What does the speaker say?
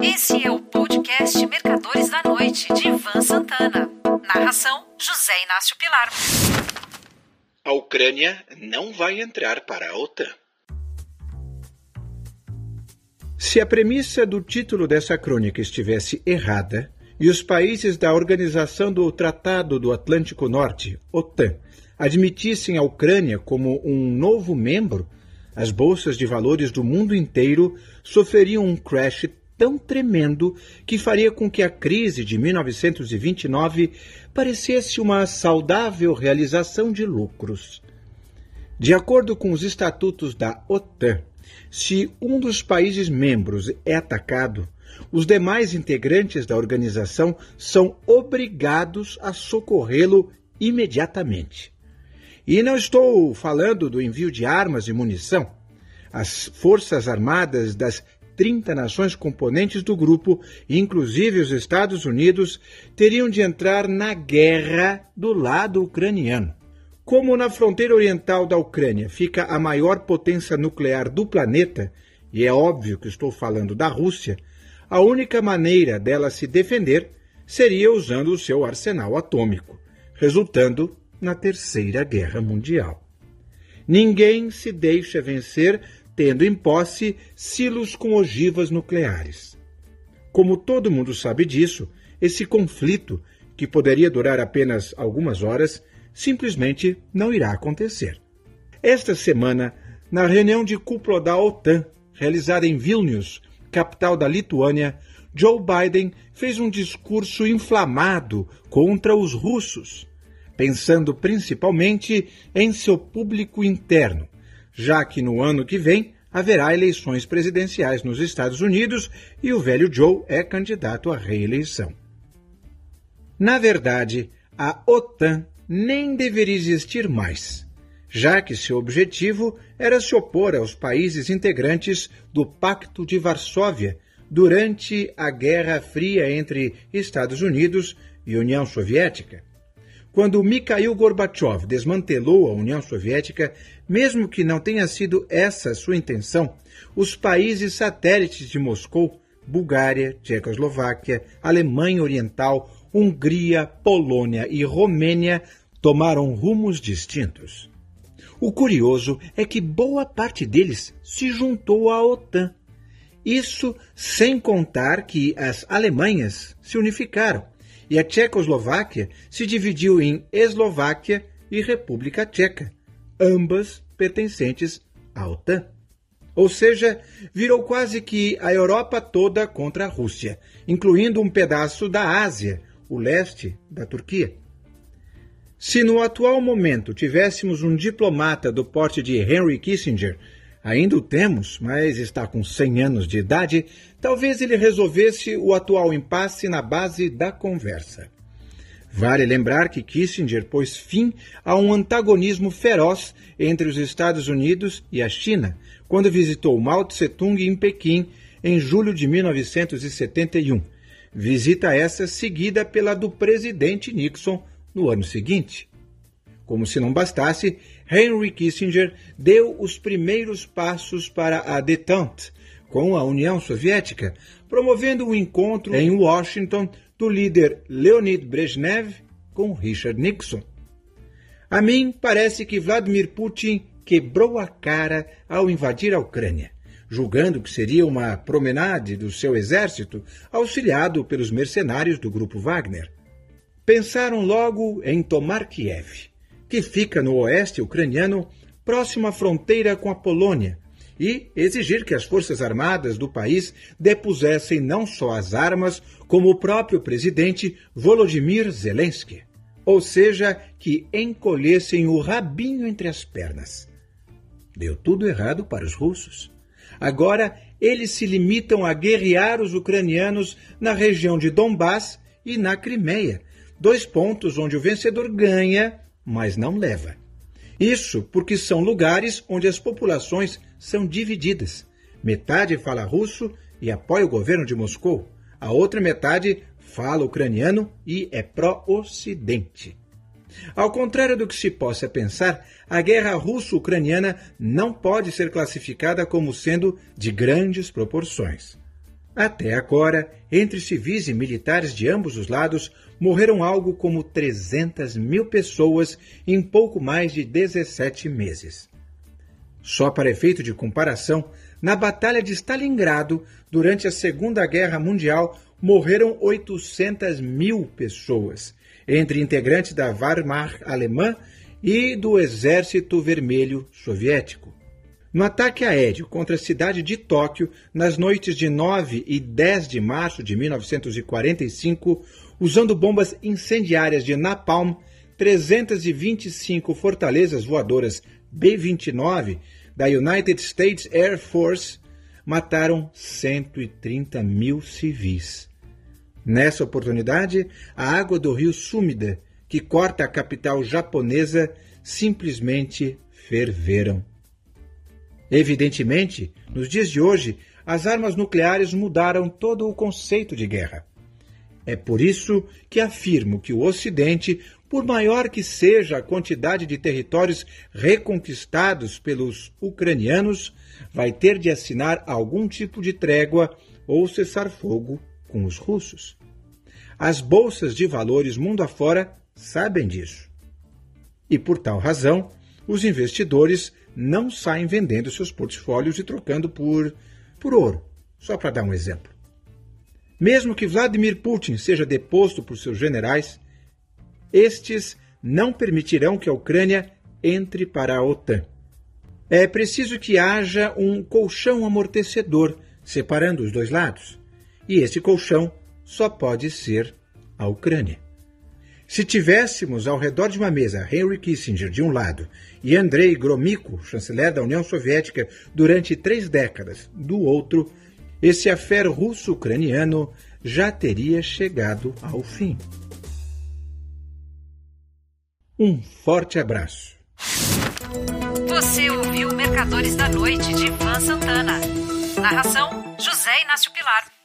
Esse é o podcast Mercadores da Noite, de Ivan Santana. Narração: José Inácio Pilar. A Ucrânia não vai entrar para a OTAN. Se a premissa do título dessa crônica estivesse errada, e os países da Organização do Tratado do Atlântico Norte, OTAN, admitissem a Ucrânia como um novo membro, as bolsas de valores do mundo inteiro sofreriam um crash tão tremendo que faria com que a crise de 1929 parecesse uma saudável realização de lucros. De acordo com os estatutos da OTAN, se um dos países membros é atacado, os demais integrantes da organização são obrigados a socorrê-lo imediatamente. E não estou falando do envio de armas e munição. As Forças Armadas das 30 nações componentes do grupo, inclusive os Estados Unidos, teriam de entrar na guerra do lado ucraniano. Como na fronteira oriental da Ucrânia fica a maior potência nuclear do planeta, e é óbvio que estou falando da Rússia, a única maneira dela se defender seria usando o seu arsenal atômico, resultando na Terceira Guerra Mundial. Ninguém se deixa vencer tendo em posse silos com ogivas nucleares. Como todo mundo sabe disso, esse conflito, que poderia durar apenas algumas horas, simplesmente não irá acontecer. Esta semana, na reunião de cúpula da OTAN, realizada em Vilnius, capital da Lituânia, Joe Biden fez um discurso inflamado contra os russos pensando principalmente em seu público interno, já que no ano que vem haverá eleições presidenciais nos Estados Unidos e o velho Joe é candidato à reeleição. Na verdade, a OTAN nem deveria existir mais, já que seu objetivo era se opor aos países integrantes do Pacto de Varsóvia durante a Guerra Fria entre Estados Unidos e União Soviética. Quando Mikhail Gorbachev desmantelou a União Soviética, mesmo que não tenha sido essa sua intenção, os países satélites de Moscou, Bulgária, Tchecoslováquia, Alemanha Oriental, Hungria, Polônia e Romênia tomaram rumos distintos. O curioso é que boa parte deles se juntou à OTAN. Isso sem contar que as Alemanhas se unificaram e a Tchecoslováquia se dividiu em Eslováquia e República Tcheca, ambas pertencentes à OTAN. Ou seja, virou quase que a Europa toda contra a Rússia, incluindo um pedaço da Ásia, o leste da Turquia. Se no atual momento tivéssemos um diplomata do porte de Henry Kissinger Ainda o temos, mas está com 100 anos de idade, talvez ele resolvesse o atual impasse na base da conversa. Vale lembrar que Kissinger pôs fim a um antagonismo feroz entre os Estados Unidos e a China, quando visitou Mao Tse-tung em Pequim em julho de 1971. Visita essa seguida pela do presidente Nixon no ano seguinte. Como se não bastasse, Henry Kissinger deu os primeiros passos para a détente com a União Soviética, promovendo um encontro em Washington do líder Leonid Brezhnev com Richard Nixon. A mim parece que Vladimir Putin quebrou a cara ao invadir a Ucrânia, julgando que seria uma promenade do seu exército auxiliado pelos mercenários do grupo Wagner. Pensaram logo em tomar Kiev que fica no oeste ucraniano, próximo à fronteira com a Polônia, e exigir que as forças armadas do país depusessem não só as armas, como o próprio presidente Volodymyr Zelensky, ou seja, que encolhessem o rabinho entre as pernas. Deu tudo errado para os russos. Agora eles se limitam a guerrear os ucranianos na região de Donbass e na Crimeia, dois pontos onde o vencedor ganha mas não leva. Isso porque são lugares onde as populações são divididas. Metade fala russo e apoia o governo de Moscou, a outra metade fala ucraniano e é pró-Ocidente. Ao contrário do que se possa pensar, a guerra russo-ucraniana não pode ser classificada como sendo de grandes proporções. Até agora, entre civis e militares de ambos os lados, morreram algo como 300 mil pessoas em pouco mais de 17 meses. Só para efeito de comparação, na Batalha de Stalingrado, durante a Segunda Guerra Mundial, morreram 800 mil pessoas, entre integrantes da Wehrmacht alemã e do Exército Vermelho Soviético. No ataque aéreo contra a cidade de Tóquio, nas noites de 9 e 10 de março de 1945, usando bombas incendiárias de napalm, 325 fortalezas voadoras B-29 da United States Air Force mataram 130 mil civis. Nessa oportunidade, a água do rio Sumida, que corta a capital japonesa, simplesmente ferveram. Evidentemente, nos dias de hoje, as armas nucleares mudaram todo o conceito de guerra. É por isso que afirmo que o Ocidente, por maior que seja a quantidade de territórios reconquistados pelos ucranianos, vai ter de assinar algum tipo de trégua ou cessar fogo com os russos. As bolsas de valores mundo afora sabem disso. E por tal razão, os investidores não saem vendendo seus portfólios e trocando por, por ouro, só para dar um exemplo. Mesmo que Vladimir Putin seja deposto por seus generais, estes não permitirão que a Ucrânia entre para a OTAN. É preciso que haja um colchão amortecedor separando os dois lados, e esse colchão só pode ser a Ucrânia. Se tivéssemos ao redor de uma mesa Henry Kissinger de um lado e Andrei Gromyko, chanceler da União Soviética durante três décadas, do outro, esse affair russo-ucraniano já teria chegado ao fim. Um forte abraço. Você ouviu Mercadores da Noite de Ivan Santana. Narração: José Inácio Pilar.